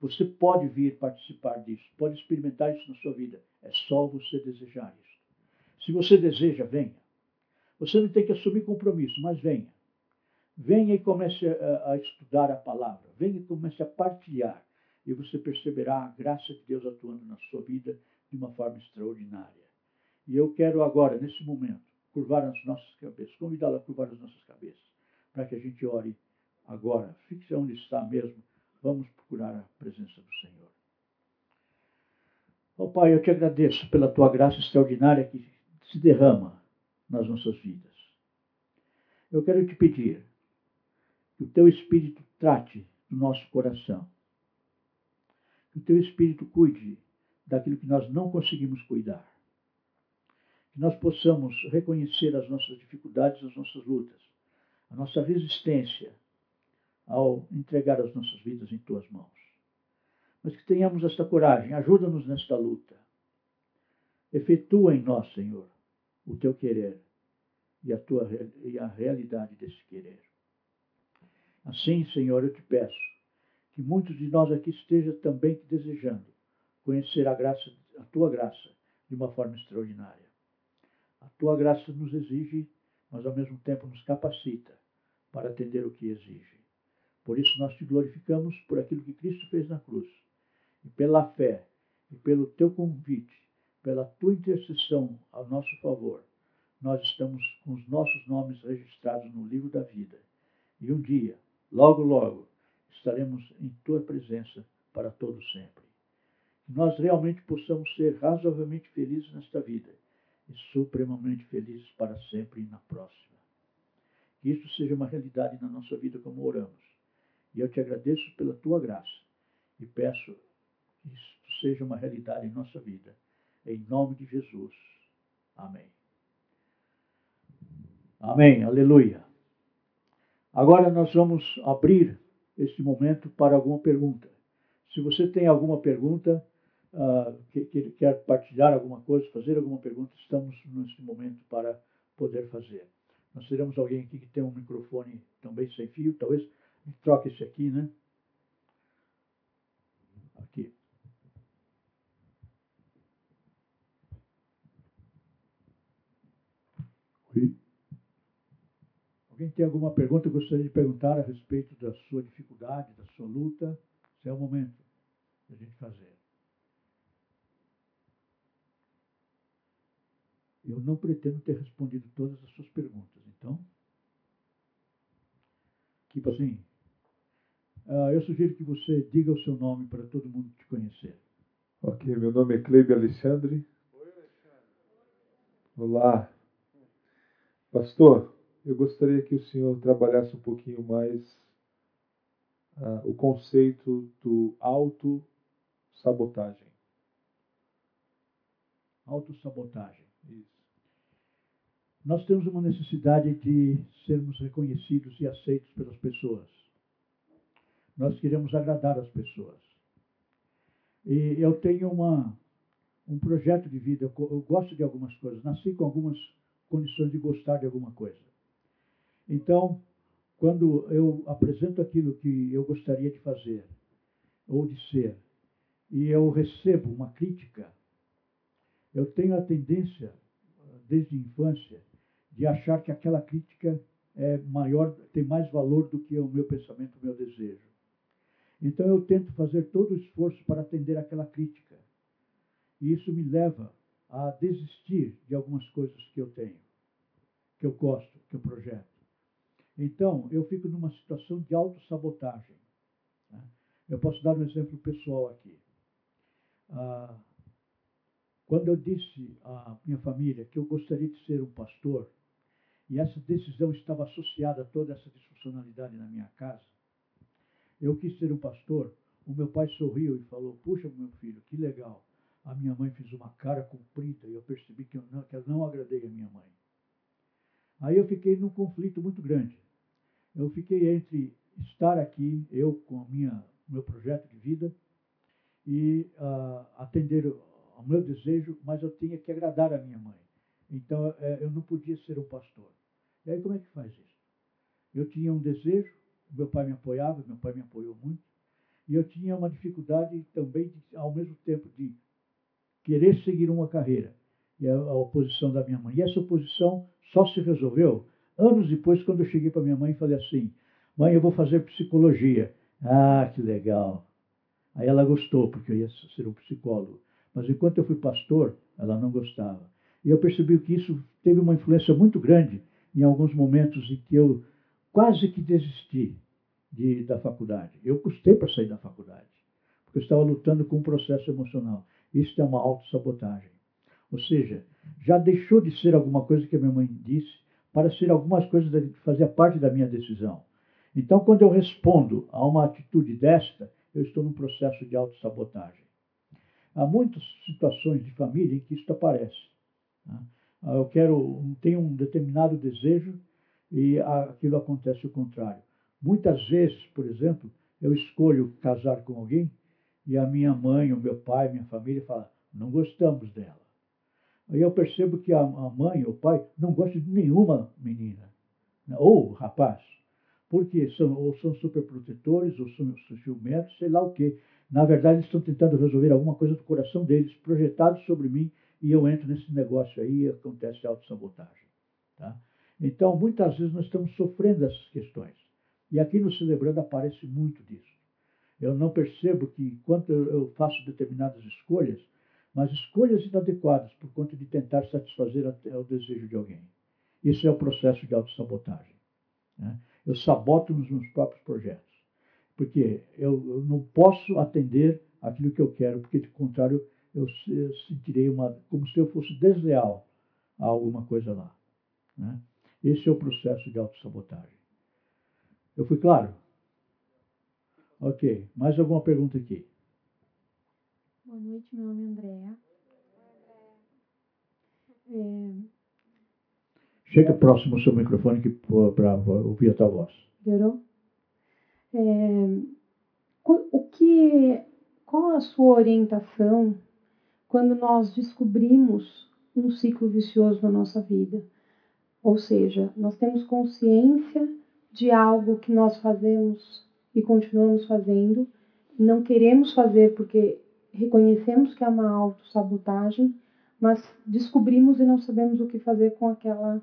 Você pode vir participar disso, pode experimentar isso na sua vida. É só você desejar isso. Se você deseja, venha. Você não tem que assumir compromisso, mas venha. Venha e comece a, a estudar a palavra. Venha e comece a partilhar. E você perceberá a graça de Deus atuando na sua vida de uma forma extraordinária. E eu quero agora, nesse momento, curvar as nossas cabeças, convidá-la a curvar as nossas cabeças, para que a gente ore agora. Fixe onde está mesmo. Vamos procurar a presença do Senhor. Ó oh, Pai, eu te agradeço pela tua graça extraordinária que se derrama nas nossas vidas. Eu quero te pedir que o teu Espírito trate do nosso coração. Que o teu Espírito cuide daquilo que nós não conseguimos cuidar. que nós possamos reconhecer as nossas dificuldades, as nossas lutas, a nossa resistência ao entregar as nossas vidas em tuas mãos. Mas que tenhamos esta coragem, ajuda-nos nesta luta. Efetua em nós, Senhor, o teu querer e a, tua, e a realidade desse querer. Assim, Senhor, eu te peço que muitos de nós aqui estejam também desejando conhecer a graça, a tua graça, de uma forma extraordinária. A tua graça nos exige, mas ao mesmo tempo nos capacita para atender o que exige. Por isso nós te glorificamos por aquilo que Cristo fez na cruz. E pela fé, e pelo teu convite, pela tua intercessão ao nosso favor, nós estamos com os nossos nomes registrados no livro da vida. E um dia, logo, logo, estaremos em tua presença para todo sempre. Que nós realmente possamos ser razoavelmente felizes nesta vida e supremamente felizes para sempre na próxima. Que isso seja uma realidade na nossa vida como oramos. E eu te agradeço pela tua graça e peço que isso seja uma realidade em nossa vida. Em nome de Jesus. Amém. Amém. Aleluia. Agora nós vamos abrir este momento para alguma pergunta. Se você tem alguma pergunta, que, que, quer partilhar alguma coisa, fazer alguma pergunta, estamos neste momento para poder fazer. Nós teremos alguém aqui que tem um microfone também sem fio, talvez troque esse aqui, né? Aqui. Alguém tem alguma pergunta? Eu gostaria de perguntar a respeito da sua dificuldade, da sua luta. Esse é o momento de a gente fazer. Eu não pretendo ter respondido todas as suas perguntas, então. Tipo assim, uh, eu sugiro que você diga o seu nome para todo mundo te conhecer. Ok, meu nome é Cleide Alexandre. Oi, Alexandre. Olá. Pastor, eu gostaria que o senhor trabalhasse um pouquinho mais uh, o conceito do auto-sabotagem. Auto-sabotagem. Isso. Nós temos uma necessidade de sermos reconhecidos e aceitos pelas pessoas. Nós queremos agradar as pessoas. E eu tenho uma, um projeto de vida, eu gosto de algumas coisas, nasci com algumas condições de gostar de alguma coisa. Então, quando eu apresento aquilo que eu gostaria de fazer ou de ser, e eu recebo uma crítica, eu tenho a tendência, desde a infância, de achar que aquela crítica é maior, tem mais valor do que o meu pensamento, o meu desejo. Então eu tento fazer todo o esforço para atender aquela crítica. E isso me leva a desistir de algumas coisas que eu tenho, que eu gosto, que eu projeto. Então, eu fico numa situação de autossabotagem. Né? Eu posso dar um exemplo pessoal aqui. Ah, quando eu disse à minha família que eu gostaria de ser um pastor, e essa decisão estava associada a toda essa disfuncionalidade na minha casa, eu quis ser um pastor. O meu pai sorriu e falou: Puxa, meu filho, que legal. A minha mãe fez uma cara comprida e eu percebi que eu não, que não agradei a minha mãe. Aí eu fiquei num conflito muito grande eu fiquei entre estar aqui, eu com a minha meu projeto de vida, e uh, atender ao meu desejo, mas eu tinha que agradar a minha mãe. Então é, eu não podia ser um pastor. E aí como é que faz isso? Eu tinha um desejo, meu pai me apoiava, meu pai me apoiou muito, e eu tinha uma dificuldade também, de, ao mesmo tempo, de querer seguir uma carreira e a, a oposição da minha mãe. E essa oposição só se resolveu Anos depois, quando eu cheguei para minha mãe e falei assim: Mãe, eu vou fazer psicologia. Ah, que legal. Aí ela gostou, porque eu ia ser um psicólogo. Mas enquanto eu fui pastor, ela não gostava. E eu percebi que isso teve uma influência muito grande em alguns momentos em que eu quase que desisti de, da faculdade. Eu custei para sair da faculdade, porque eu estava lutando com um processo emocional. Isso é uma autossabotagem. Ou seja, já deixou de ser alguma coisa que a minha mãe disse para ser algumas coisas que faziam parte da minha decisão. Então, quando eu respondo a uma atitude desta, eu estou num processo de autossabotagem. Há muitas situações de família em que isso aparece. Né? Ah, eu quero, tenho um determinado desejo e aquilo acontece o contrário. Muitas vezes, por exemplo, eu escolho casar com alguém e a minha mãe, o meu pai, minha família fala, não gostamos dela. Aí eu percebo que a mãe, o pai, não gostam de nenhuma menina, né, ou rapaz, porque são, ou são superprotetores, ou são ciumentos, sei lá o quê. Na verdade, eles estão tentando resolver alguma coisa do coração deles, projetado sobre mim, e eu entro nesse negócio aí e acontece autossabotagem. Tá? Então, muitas vezes nós estamos sofrendo essas questões. E aqui no Celebrando aparece muito disso. Eu não percebo que, enquanto eu faço determinadas escolhas, mas escolhas inadequadas por conta de tentar satisfazer o desejo de alguém. Isso é o processo de autossabotagem. Né? Eu saboto nos meus próprios projetos. Porque eu, eu, não posso atender aquilo que eu quero, porque, de contrário, eu, eu sentirei uma, como se eu fosse desleal a alguma coisa lá. Né? Esse é o processo de autossabotagem. Eu fui claro? Ok. Mais alguma pergunta aqui? Boa noite, meu nome é Andréa. É... Chega próximo ao seu microfone para ouvir a tua voz. Melhorou? É... O que, qual a sua orientação quando nós descobrimos um ciclo vicioso na nossa vida? Ou seja, nós temos consciência de algo que nós fazemos e continuamos fazendo, não queremos fazer porque reconhecemos que é uma autossabotagem, mas descobrimos e não sabemos o que fazer com aquela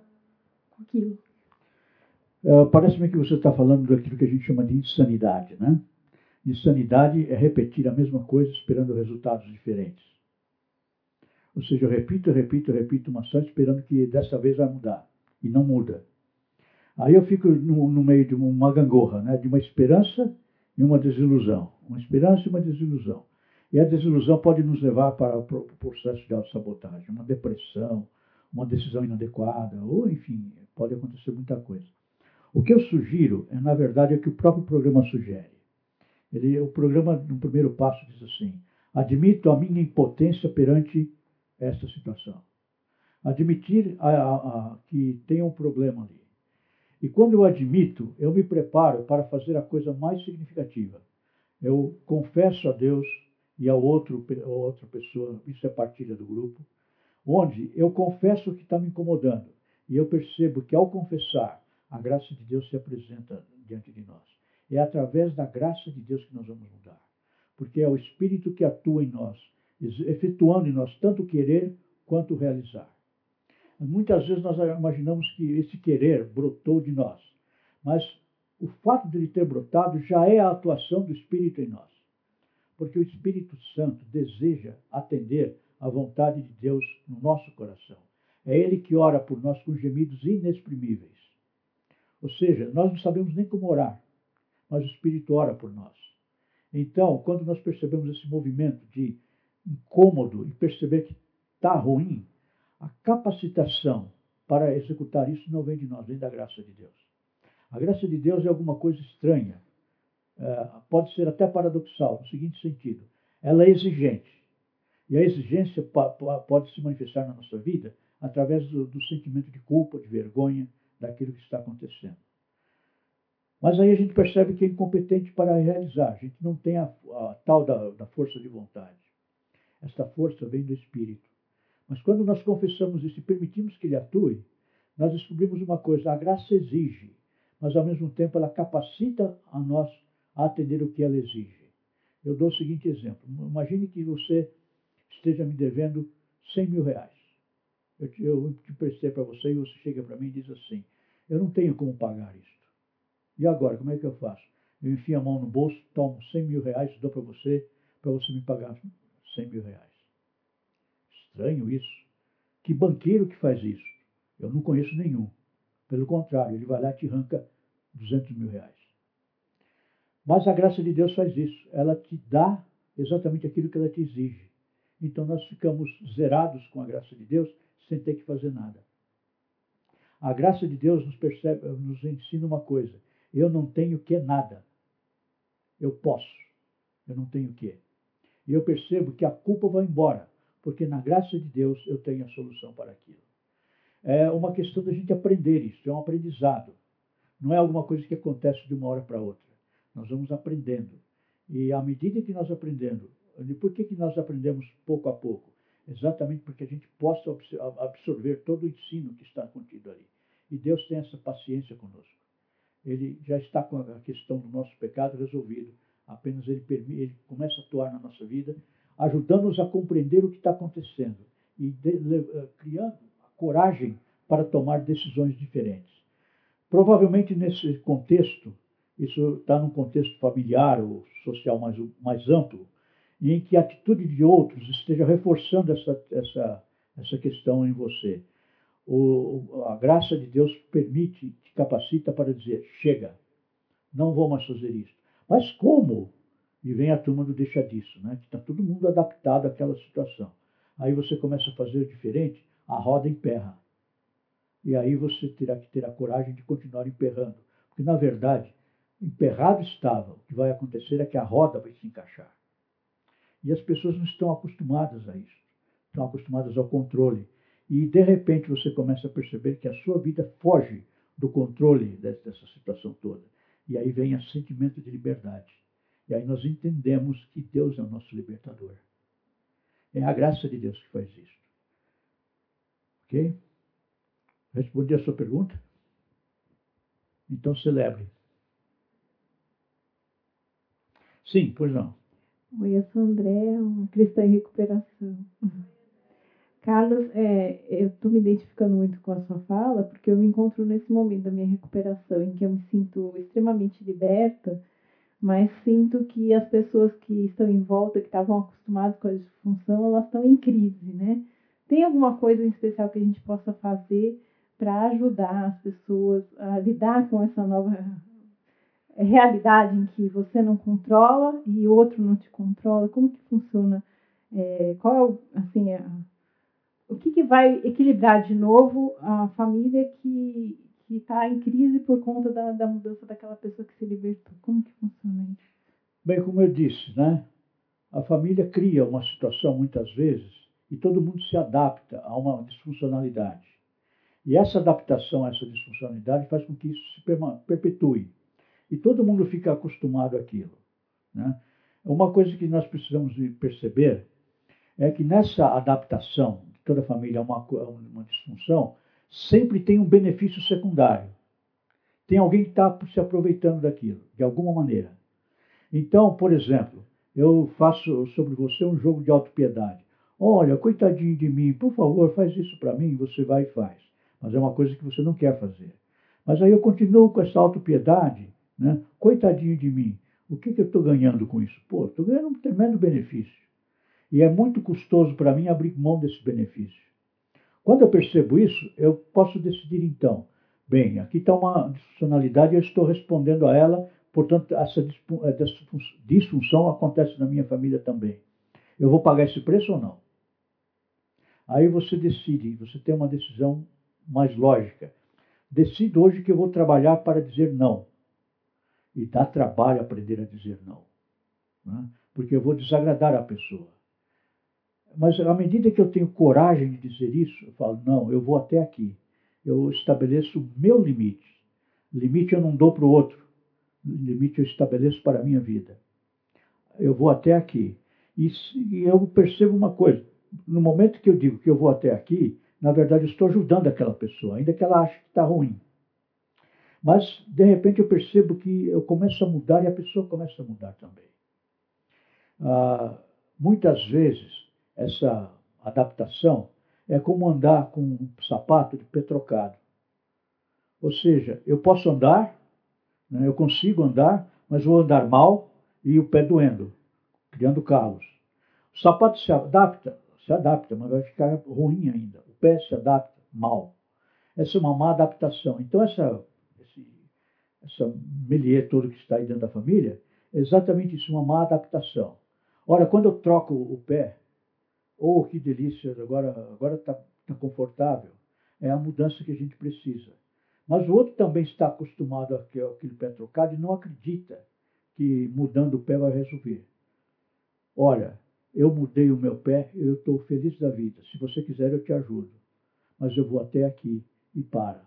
com aquilo. Uh, Parece-me que você está falando daquilo que a gente chama de insanidade, né? Insanidade é repetir a mesma coisa esperando resultados diferentes. Ou seja, eu repito, repito, repito uma só esperando que dessa vez vai mudar. E não muda. Aí eu fico no, no, meio de uma gangorra, né? de uma esperança e uma desilusão. Uma esperança e uma desilusão. E a desilusão pode nos levar para o processo de autossabotagem, uma depressão, uma decisão inadequada, ou enfim, pode acontecer muita coisa. O que eu sugiro, é, na verdade, é o que o próprio programa sugere. Ele, o programa, no primeiro passo, diz assim: admito a minha impotência perante esta situação. Admitir a, a, a, que tem um problema ali. E quando eu admito, eu me preparo para fazer a coisa mais significativa. Eu confesso a Deus e a, outro, a outra pessoa, isso é partilha do grupo, onde eu confesso o que está me incomodando. E eu percebo que ao confessar, a graça de Deus se apresenta diante de nós. É através da graça de Deus que nós vamos mudar. Porque é o Espírito que atua em nós, efetuando em nós tanto querer quanto realizar. Muitas vezes nós imaginamos que esse querer brotou de nós, mas o fato de ele ter brotado já é a atuação do Espírito em nós. Porque o Espírito Santo deseja atender à vontade de Deus no nosso coração. É Ele que ora por nós com gemidos inexprimíveis. Ou seja, nós não sabemos nem como orar, mas o Espírito ora por nós. Então, quando nós percebemos esse movimento de incômodo e perceber que está ruim, capacitação para executar isso não vem de nós, vem da graça de Deus. A graça de Deus é alguma coisa estranha, é, pode ser até paradoxal, no seguinte sentido: ela é exigente. E a exigência pode se manifestar na nossa vida através do, do sentimento de culpa, de vergonha daquilo que está acontecendo. Mas aí a gente percebe que é incompetente para realizar, a gente não tem a, a tal da, da força de vontade. Esta força vem do Espírito. Mas quando nós confessamos isso e permitimos que ele atue, nós descobrimos uma coisa: a graça exige, mas ao mesmo tempo ela capacita a nós a atender o que ela exige. Eu dou o seguinte exemplo: imagine que você esteja me devendo 100 mil reais. Eu te, eu te prestei para você e você chega para mim e diz assim: Eu não tenho como pagar isto. E agora, como é que eu faço? Eu enfio a mão no bolso, tomo 100 mil reais, dou para você, para você me pagar 100 mil reais. Estranho isso. Que banqueiro que faz isso? Eu não conheço nenhum. Pelo contrário, ele vai lá e te arranca 200 mil reais. Mas a graça de Deus faz isso. Ela te dá exatamente aquilo que ela te exige. Então nós ficamos zerados com a graça de Deus sem ter que fazer nada. A graça de Deus nos, percebe, nos ensina uma coisa: eu não tenho que nada. Eu posso. Eu não tenho que. E eu percebo que a culpa vai embora porque na graça de Deus eu tenho a solução para aquilo. É uma questão da gente aprender isso, é um aprendizado. Não é alguma coisa que acontece de uma hora para outra. Nós vamos aprendendo. E à medida que nós aprendendo, por que, que nós aprendemos pouco a pouco? Exatamente porque a gente possa absorver todo o ensino que está contido ali. E Deus tem essa paciência conosco. Ele já está com a questão do nosso pecado resolvido. Apenas ele, permite, ele começa a atuar na nossa vida, ajudando-nos a compreender o que está acontecendo e de, uh, criando a coragem para tomar decisões diferentes. Provavelmente nesse contexto, isso está num contexto familiar ou social mais, mais amplo, em que a atitude de outros esteja reforçando essa, essa, essa questão em você. O, a graça de Deus permite, te capacita para dizer: chega, não vou mais fazer isso. Mas como? E vem a turma do deixa disso, né? que está todo mundo adaptado àquela situação. Aí você começa a fazer diferente, a roda emperra. E aí você terá que ter a coragem de continuar emperrando. Porque, na verdade, emperrado estava. O que vai acontecer é que a roda vai se encaixar. E as pessoas não estão acostumadas a isso. Estão acostumadas ao controle. E, de repente, você começa a perceber que a sua vida foge do controle dessa situação toda. E aí vem o sentimento de liberdade. E aí nós entendemos que Deus é o nosso libertador. É a graça de Deus que faz isso. Ok? Respondi a sua pergunta? Então celebre. Sim, pois não. Oi, eu sou André, uma cristã em recuperação. Carlos, é, eu estou me identificando muito com a sua fala, porque eu me encontro nesse momento da minha recuperação, em que eu me sinto extremamente liberta, mas sinto que as pessoas que estão em volta, que estavam acostumadas com a disfunção, elas estão em crise, né? Tem alguma coisa em especial que a gente possa fazer para ajudar as pessoas a lidar com essa nova realidade em que você não controla e o outro não te controla? Como que funciona? É, qual é assim, a, o que, que vai equilibrar de novo a família que que está em crise por conta da, da mudança daquela pessoa que se libertou? Como que funciona isso? Bem, como eu disse, né? A família cria uma situação muitas vezes e todo mundo se adapta a uma disfuncionalidade. E essa adaptação a essa disfuncionalidade faz com que isso se perpetue. E todo mundo fica acostumado àquilo. Né? Uma coisa que nós precisamos perceber é que nessa adaptação de toda a família a uma, uma disfunção, sempre tem um benefício secundário. Tem alguém que está se aproveitando daquilo, de alguma maneira. Então, por exemplo, eu faço sobre você um jogo de autopiedade. Olha, coitadinho de mim, por favor, faz isso para mim. Você vai e faz. Mas é uma coisa que você não quer fazer. Mas aí eu continuo com essa autopiedade, né? Coitadinho de mim. O que, que eu estou ganhando com isso? Pô, estou ganhando um tremendo benefício. E é muito custoso para mim abrir mão desse benefício. Quando eu percebo isso, eu posso decidir então, bem, aqui está uma disfuncionalidade e eu estou respondendo a ela, portanto, essa disfunção acontece na minha família também. Eu vou pagar esse preço ou não? Aí você decide, você tem uma decisão mais lógica. Decido hoje que eu vou trabalhar para dizer não. E dá trabalho aprender a dizer não. Né? Porque eu vou desagradar a pessoa. Mas à medida que eu tenho coragem de dizer isso, eu falo, não, eu vou até aqui. Eu estabeleço o meu limite. Limite eu não dou para o outro. Limite eu estabeleço para a minha vida. Eu vou até aqui. E, e eu percebo uma coisa. No momento que eu digo que eu vou até aqui, na verdade eu estou ajudando aquela pessoa, ainda que ela ache que está ruim. Mas, de repente, eu percebo que eu começo a mudar e a pessoa começa a mudar também. Ah, muitas vezes, essa adaptação é como andar com um sapato de pé trocado. Ou seja, eu posso andar, né, eu consigo andar, mas vou andar mal e o pé doendo, criando calos. O sapato se adapta, se adapta, mas vai ficar ruim ainda. O pé se adapta mal. Essa é uma má adaptação. Então, essa, esse, essa melier que está aí dentro da família, é exatamente isso, uma má adaptação. Ora, quando eu troco o pé, Oh, que delícia, agora agora está tá confortável. É a mudança que a gente precisa. Mas o outro também está acostumado àquele pé trocado e não acredita que mudando o pé vai resolver. Olha, eu mudei o meu pé, eu estou feliz da vida. Se você quiser, eu te ajudo. mas eu vou até aqui e para.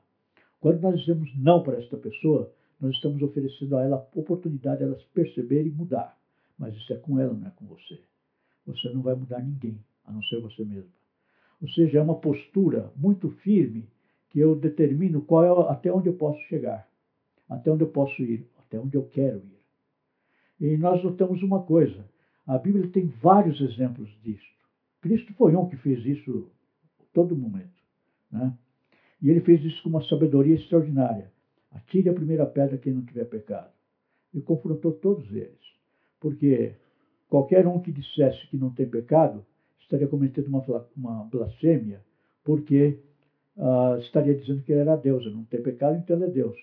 Quando nós dizemos não para esta pessoa, nós estamos oferecendo a ela a oportunidade de ela se perceber e mudar. Mas isso é com ela, não é com você. Você não vai mudar ninguém, a não ser você mesmo. Ou seja, é uma postura muito firme que eu determino qual é, até onde eu posso chegar, até onde eu posso ir, até onde eu quero ir. E nós notamos uma coisa: a Bíblia tem vários exemplos disso. Cristo foi um que fez isso todo momento. Né? E ele fez isso com uma sabedoria extraordinária. Atire a primeira pedra quem não tiver pecado. E confrontou todos eles. Porque qualquer um que dissesse que não tem pecado estaria cometendo uma, uma blasfêmia, porque uh, estaria dizendo que ele era Deus. Não tem pecado, então ele é Deus.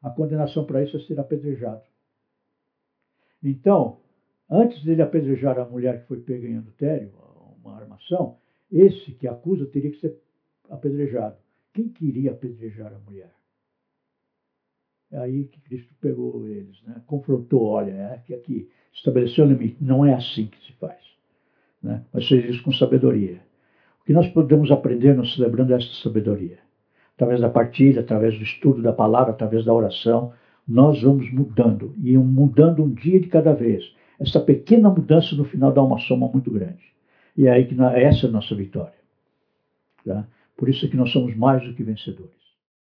A condenação para isso é ser apedrejado. Então, antes dele apedrejar a mulher que foi pega em adultério, uma armação, esse que acusa teria que ser apedrejado. Quem queria apedrejar a mulher? É aí que Cristo pegou eles, né? confrontou, olha, é que aqui estabeleceu o limite. Não é assim que se faz. Né? Mas fez isso com sabedoria. O que nós podemos aprender nos celebrando esta sabedoria? Através da partilha, através do estudo da palavra, através da oração, nós vamos mudando e mudando um dia de cada vez. Essa pequena mudança no final dá uma soma muito grande. E é aí que essa é a nossa vitória. Tá? Por isso é que nós somos mais do que vencedores.